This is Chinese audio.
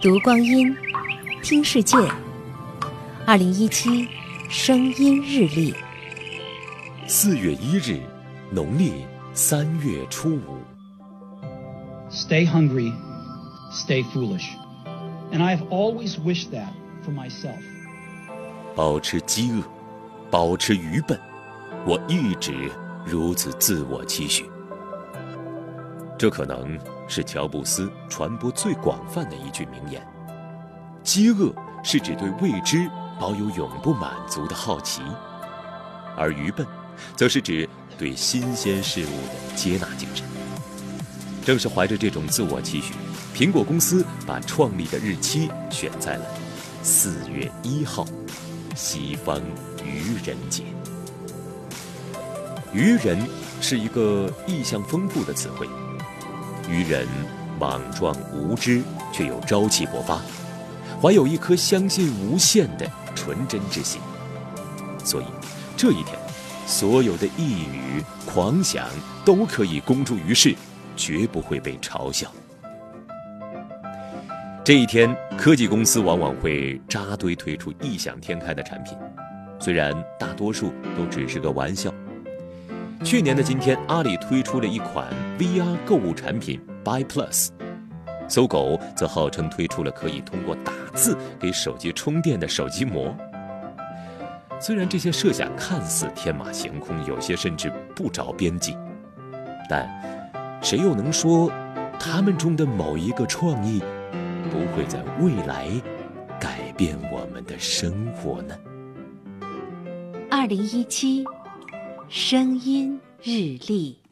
读光阴，听世界。二零一七声音日历，四月一日，农历三月初五。Stay hungry, stay foolish, and I have always wished that for myself. 保持饥饿，保持愚笨，我一直如此自我期许。这可能是乔布斯传播最广泛的一句名言。饥饿是指对未知保有永不满足的好奇，而愚笨，则是指对新鲜事物的接纳精神。正是怀着这种自我期许，苹果公司把创立的日期选在了四月一号，西方愚人节。愚人是一个意象丰富的词汇。愚人莽撞无知，却又朝气勃发，怀有一颗相信无限的纯真之心。所以，这一天，所有的呓语、狂想都可以公诸于世，绝不会被嘲笑。这一天，科技公司往往会扎堆推出异想天开的产品，虽然大多数都只是个玩笑。去年的今天，阿里推出了一款 VR 购物产品 Buy Plus，搜狗则号称推出了可以通过打字给手机充电的手机膜。虽然这些设想看似天马行空，有些甚至不着边际，但谁又能说他们中的某一个创意不会在未来改变我们的生活呢？二零一七。声音日历。